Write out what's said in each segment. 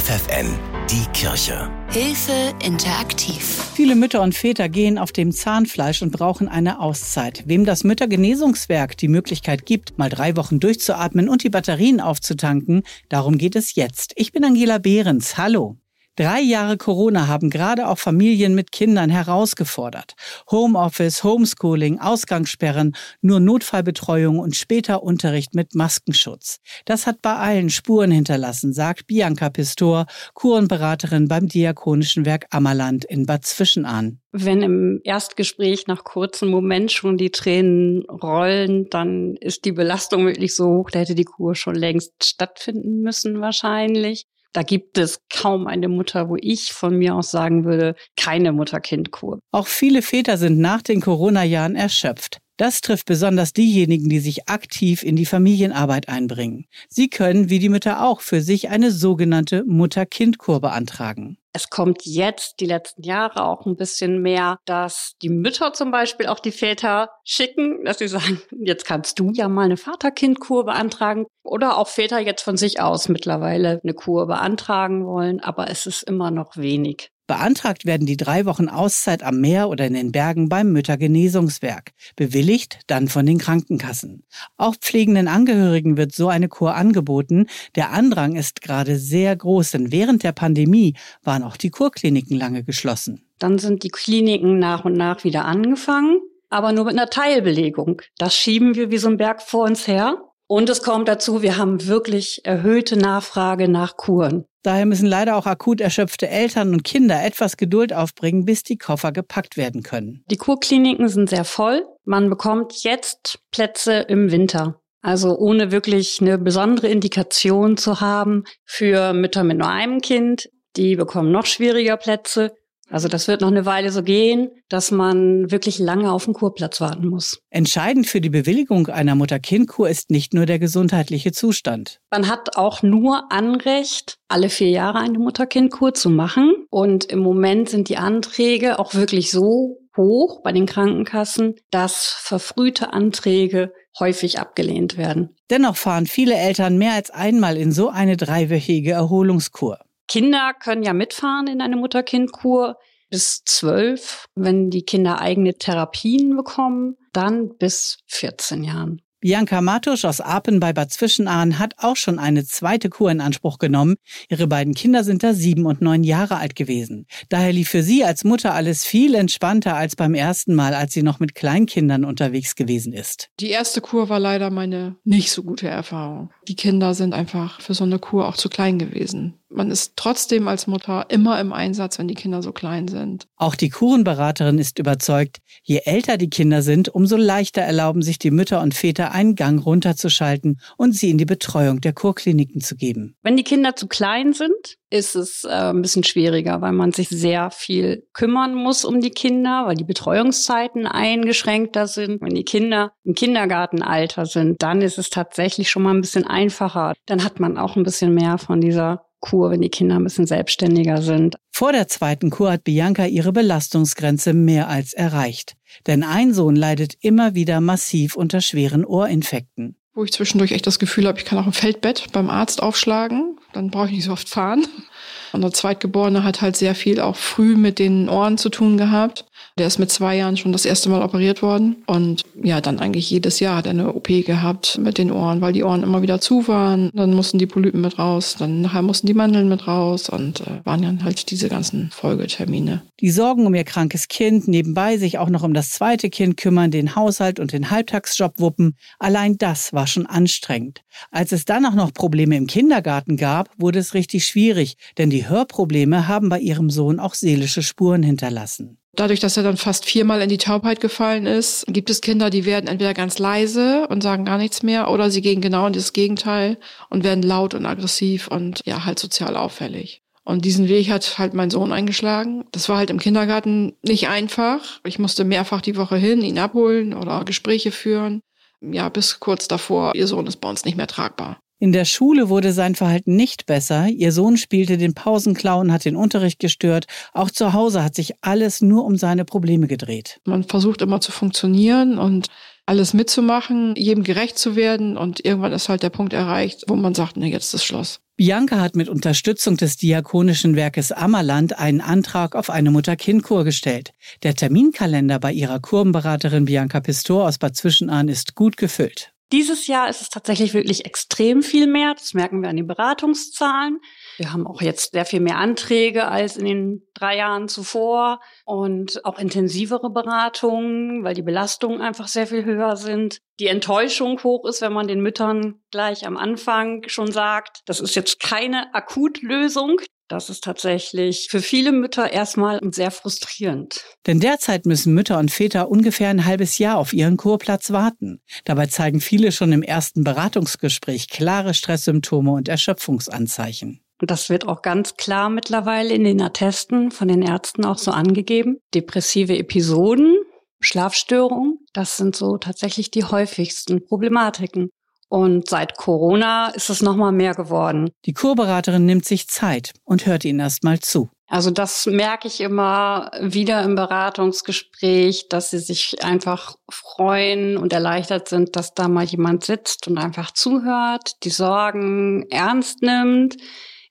FFN, die Kirche. Hilfe interaktiv. Viele Mütter und Väter gehen auf dem Zahnfleisch und brauchen eine Auszeit. Wem das Müttergenesungswerk die Möglichkeit gibt, mal drei Wochen durchzuatmen und die Batterien aufzutanken, darum geht es jetzt. Ich bin Angela Behrens. Hallo. Drei Jahre Corona haben gerade auch Familien mit Kindern herausgefordert. Homeoffice, Homeschooling, Ausgangssperren, nur Notfallbetreuung und später Unterricht mit Maskenschutz. Das hat bei allen Spuren hinterlassen, sagt Bianca Pistor, Kurenberaterin beim Diakonischen Werk Ammerland in Bad Zwischenahn. Wenn im Erstgespräch nach kurzem Moment schon die Tränen rollen, dann ist die Belastung wirklich so hoch, da hätte die Kur schon längst stattfinden müssen wahrscheinlich. Da gibt es kaum eine Mutter, wo ich von mir aus sagen würde, keine Mutter-Kind-Kur. Auch viele Väter sind nach den Corona-Jahren erschöpft. Das trifft besonders diejenigen, die sich aktiv in die Familienarbeit einbringen. Sie können, wie die Mütter auch, für sich eine sogenannte Mutter-Kind-Kur beantragen. Es kommt jetzt die letzten Jahre auch ein bisschen mehr, dass die Mütter zum Beispiel auch die Väter schicken, dass sie sagen, jetzt kannst du ja mal eine Vater-Kind-Kur beantragen. Oder auch Väter jetzt von sich aus mittlerweile eine Kur beantragen wollen, aber es ist immer noch wenig. Beantragt werden die drei Wochen Auszeit am Meer oder in den Bergen beim Müttergenesungswerk. Bewilligt dann von den Krankenkassen. Auch pflegenden Angehörigen wird so eine Kur angeboten. Der Andrang ist gerade sehr groß, denn während der Pandemie waren auch die Kurkliniken lange geschlossen. Dann sind die Kliniken nach und nach wieder angefangen, aber nur mit einer Teilbelegung. Das schieben wir wie so ein Berg vor uns her. Und es kommt dazu, wir haben wirklich erhöhte Nachfrage nach Kuren. Daher müssen leider auch akut erschöpfte Eltern und Kinder etwas Geduld aufbringen, bis die Koffer gepackt werden können. Die Kurkliniken sind sehr voll. Man bekommt jetzt Plätze im Winter. Also ohne wirklich eine besondere Indikation zu haben für Mütter mit nur einem Kind. Die bekommen noch schwieriger Plätze. Also das wird noch eine Weile so gehen, dass man wirklich lange auf den Kurplatz warten muss. Entscheidend für die Bewilligung einer Mutter-Kind-Kur ist nicht nur der gesundheitliche Zustand. Man hat auch nur Anrecht, alle vier Jahre eine Mutter-Kind-Kur zu machen. Und im Moment sind die Anträge auch wirklich so hoch bei den Krankenkassen, dass verfrühte Anträge häufig abgelehnt werden. Dennoch fahren viele Eltern mehr als einmal in so eine dreiwöchige Erholungskur. Kinder können ja mitfahren in eine Mutter-Kind-Kur bis zwölf. Wenn die Kinder eigene Therapien bekommen, dann bis 14 Jahren. Bianca Matusch aus Apen bei Bad Zwischenahn hat auch schon eine zweite Kur in Anspruch genommen. Ihre beiden Kinder sind da sieben und neun Jahre alt gewesen. Daher lief für sie als Mutter alles viel entspannter als beim ersten Mal, als sie noch mit Kleinkindern unterwegs gewesen ist. Die erste Kur war leider meine nicht so gute Erfahrung. Die Kinder sind einfach für so eine Kur auch zu klein gewesen man ist trotzdem als Mutter immer im Einsatz, wenn die Kinder so klein sind. Auch die Kurenberaterin ist überzeugt, je älter die Kinder sind, umso leichter erlauben sich die Mütter und Väter einen Gang runterzuschalten und sie in die Betreuung der Kurkliniken zu geben. Wenn die Kinder zu klein sind, ist es äh, ein bisschen schwieriger, weil man sich sehr viel kümmern muss um die Kinder, weil die Betreuungszeiten eingeschränkter sind. Wenn die Kinder im Kindergartenalter sind, dann ist es tatsächlich schon mal ein bisschen einfacher. Dann hat man auch ein bisschen mehr von dieser Kur, wenn die Kinder ein bisschen selbstständiger sind. Vor der zweiten Kur hat Bianca ihre Belastungsgrenze mehr als erreicht. Denn ein Sohn leidet immer wieder massiv unter schweren Ohrinfekten. Wo ich zwischendurch echt das Gefühl habe, ich kann auch im Feldbett beim Arzt aufschlagen. Dann brauche ich nicht so oft fahren. Und der Zweitgeborene hat halt sehr viel auch früh mit den Ohren zu tun gehabt. Der ist mit zwei Jahren schon das erste Mal operiert worden. Und ja, dann eigentlich jedes Jahr hat er eine OP gehabt mit den Ohren, weil die Ohren immer wieder zu waren. Dann mussten die Polypen mit raus, dann nachher mussten die Mandeln mit raus und äh, waren dann halt diese ganzen Folgetermine. Die Sorgen um ihr krankes Kind, nebenbei sich auch noch um das zweite Kind kümmern, den Haushalt und den Halbtagsjob wuppen, allein das war schon anstrengend. Als es dann auch noch Probleme im Kindergarten gab, wurde es richtig schwierig, denn die Hörprobleme haben bei ihrem Sohn auch seelische Spuren hinterlassen. Dadurch, dass er dann fast viermal in die Taubheit gefallen ist, gibt es Kinder, die werden entweder ganz leise und sagen gar nichts mehr oder sie gehen genau in das Gegenteil und werden laut und aggressiv und ja, halt sozial auffällig. Und diesen Weg hat halt mein Sohn eingeschlagen. Das war halt im Kindergarten nicht einfach. Ich musste mehrfach die Woche hin, ihn abholen oder Gespräche führen. Ja, bis kurz davor, ihr Sohn ist bei uns nicht mehr tragbar. In der Schule wurde sein Verhalten nicht besser. Ihr Sohn spielte den Pausenclown, hat den Unterricht gestört. Auch zu Hause hat sich alles nur um seine Probleme gedreht. Man versucht immer zu funktionieren und alles mitzumachen, jedem gerecht zu werden und irgendwann ist halt der Punkt erreicht, wo man sagt, nee, jetzt ist Schluss. Bianca hat mit Unterstützung des Diakonischen Werkes Ammerland einen Antrag auf eine Mutter-Kind-Kur gestellt. Der Terminkalender bei ihrer Kurvenberaterin Bianca Pistor aus Bad Zwischenahn ist gut gefüllt. Dieses Jahr ist es tatsächlich wirklich extrem viel mehr. Das merken wir an den Beratungszahlen. Wir haben auch jetzt sehr viel mehr Anträge als in den drei Jahren zuvor und auch intensivere Beratungen, weil die Belastungen einfach sehr viel höher sind. Die Enttäuschung hoch ist, wenn man den Müttern gleich am Anfang schon sagt, das ist jetzt keine Akutlösung. Das ist tatsächlich für viele Mütter erstmal sehr frustrierend. Denn derzeit müssen Mütter und Väter ungefähr ein halbes Jahr auf ihren Kurplatz warten. Dabei zeigen viele schon im ersten Beratungsgespräch klare Stresssymptome und Erschöpfungsanzeichen. Und das wird auch ganz klar mittlerweile in den Attesten von den Ärzten auch so angegeben. Depressive Episoden, Schlafstörungen, das sind so tatsächlich die häufigsten Problematiken. Und seit Corona ist es nochmal mehr geworden. Die Kurberaterin nimmt sich Zeit und hört ihnen erstmal zu. Also das merke ich immer wieder im Beratungsgespräch, dass sie sich einfach freuen und erleichtert sind, dass da mal jemand sitzt und einfach zuhört, die Sorgen ernst nimmt,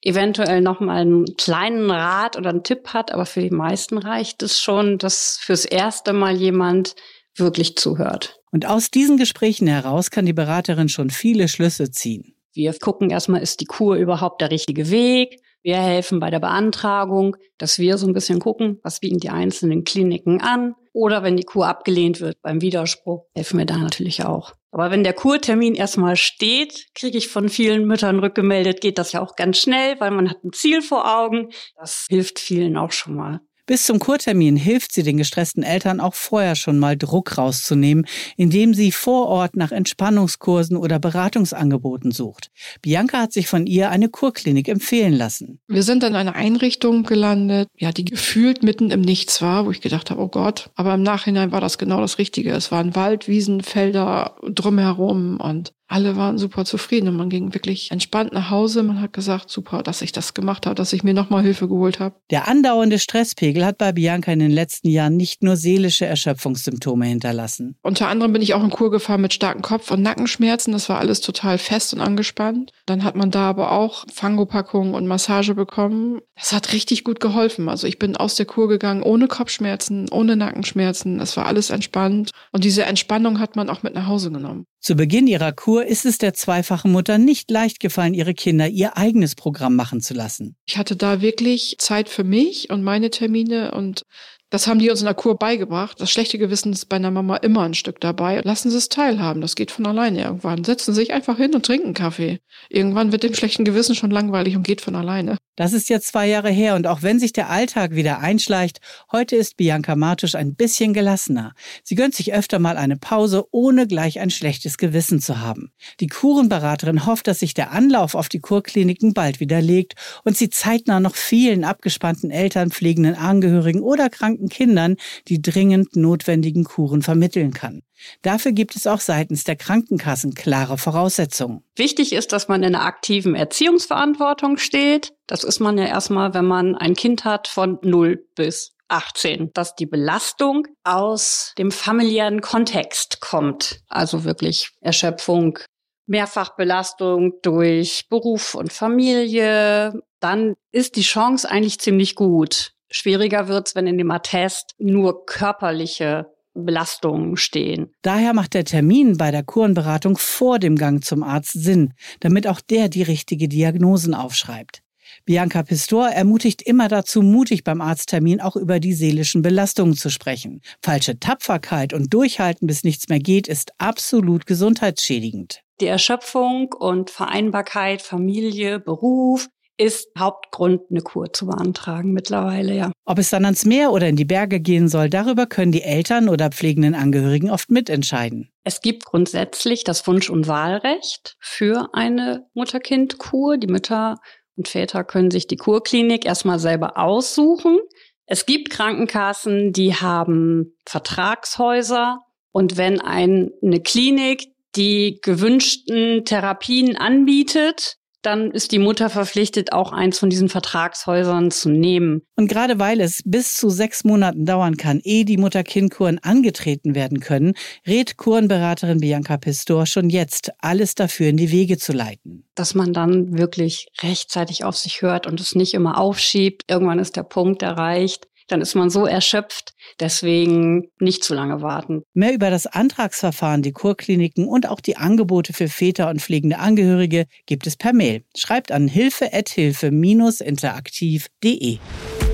eventuell noch mal einen kleinen Rat oder einen Tipp hat, aber für die meisten reicht es schon, dass fürs erste Mal jemand wirklich zuhört. Und aus diesen Gesprächen heraus kann die Beraterin schon viele Schlüsse ziehen. Wir gucken erstmal, ist die Kur überhaupt der richtige Weg? Wir helfen bei der Beantragung, dass wir so ein bisschen gucken, was bieten die einzelnen Kliniken an. Oder wenn die Kur abgelehnt wird beim Widerspruch, helfen wir da natürlich auch. Aber wenn der Kurtermin erstmal steht, kriege ich von vielen Müttern rückgemeldet, geht das ja auch ganz schnell, weil man hat ein Ziel vor Augen. Das hilft vielen auch schon mal. Bis zum Kurtermin hilft sie den gestressten Eltern auch vorher schon mal Druck rauszunehmen, indem sie vor Ort nach Entspannungskursen oder Beratungsangeboten sucht. Bianca hat sich von ihr eine Kurklinik empfehlen lassen. Wir sind in einer Einrichtung gelandet, ja, die gefühlt mitten im Nichts war, wo ich gedacht habe, oh Gott, aber im Nachhinein war das genau das Richtige. Es waren Wald, Wiesen, Felder drumherum und alle waren super zufrieden und man ging wirklich entspannt nach Hause. Man hat gesagt, super, dass ich das gemacht habe, dass ich mir nochmal Hilfe geholt habe. Der andauernde Stresspegel hat bei Bianca in den letzten Jahren nicht nur seelische Erschöpfungssymptome hinterlassen. Unter anderem bin ich auch in Kur gefahren mit starken Kopf- und Nackenschmerzen. Das war alles total fest und angespannt. Dann hat man da aber auch Fangopackungen und Massage bekommen. Das hat richtig gut geholfen. Also ich bin aus der Kur gegangen ohne Kopfschmerzen, ohne Nackenschmerzen. Es war alles entspannt. Und diese Entspannung hat man auch mit nach Hause genommen. Zu Beginn ihrer Kur ist es der zweifachen Mutter nicht leicht gefallen, ihre Kinder ihr eigenes Programm machen zu lassen. Ich hatte da wirklich Zeit für mich und meine Termine und das haben die uns in der Kur beigebracht. Das schlechte Gewissen ist bei einer Mama immer ein Stück dabei. Lassen Sie es teilhaben. Das geht von alleine irgendwann. Setzen Sie sich einfach hin und trinken Kaffee. Irgendwann wird dem schlechten Gewissen schon langweilig und geht von alleine. Das ist jetzt zwei Jahre her und auch wenn sich der Alltag wieder einschleicht, heute ist Bianca Martusch ein bisschen gelassener. Sie gönnt sich öfter mal eine Pause, ohne gleich ein schlechtes Gewissen zu haben. Die Kurenberaterin hofft, dass sich der Anlauf auf die Kurkliniken bald widerlegt und sie zeitnah noch vielen abgespannten Eltern, pflegenden Angehörigen oder kranken Kindern die dringend notwendigen Kuren vermitteln kann. Dafür gibt es auch seitens der Krankenkassen klare Voraussetzungen. Wichtig ist, dass man in einer aktiven Erziehungsverantwortung steht. Das ist man ja erstmal, wenn man ein Kind hat von 0 bis 18, dass die Belastung aus dem familiären Kontext kommt. Also wirklich Erschöpfung, Mehrfachbelastung durch Beruf und Familie. Dann ist die Chance eigentlich ziemlich gut. Schwieriger wird's, wenn in dem Attest nur körperliche Belastungen stehen. Daher macht der Termin bei der Kurenberatung vor dem Gang zum Arzt Sinn, damit auch der die richtige Diagnosen aufschreibt. Bianca Pistor ermutigt immer dazu, mutig beim Arzttermin auch über die seelischen Belastungen zu sprechen. Falsche Tapferkeit und Durchhalten, bis nichts mehr geht, ist absolut gesundheitsschädigend. Die Erschöpfung und Vereinbarkeit, Familie, Beruf, ist Hauptgrund, eine Kur zu beantragen mittlerweile, ja. Ob es dann ans Meer oder in die Berge gehen soll, darüber können die Eltern oder pflegenden Angehörigen oft mitentscheiden. Es gibt grundsätzlich das Wunsch- und Wahlrecht für eine Mutter-Kind-Kur. Die Mütter und Väter können sich die Kurklinik erstmal selber aussuchen. Es gibt Krankenkassen, die haben Vertragshäuser. Und wenn ein, eine Klinik die gewünschten Therapien anbietet, dann ist die Mutter verpflichtet, auch eins von diesen Vertragshäusern zu nehmen. Und gerade weil es bis zu sechs Monaten dauern kann, ehe die Mutter-Kind-Kuren angetreten werden können, rät Kurenberaterin Bianca Pistor schon jetzt, alles dafür in die Wege zu leiten. Dass man dann wirklich rechtzeitig auf sich hört und es nicht immer aufschiebt. Irgendwann ist der Punkt erreicht, dann ist man so erschöpft. Deswegen nicht zu lange warten. Mehr über das Antragsverfahren, die Kurkliniken und auch die Angebote für Väter und pflegende Angehörige gibt es per Mail. Schreibt an hilfe-interaktiv.de.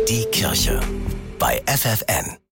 Die Kirche bei FFN.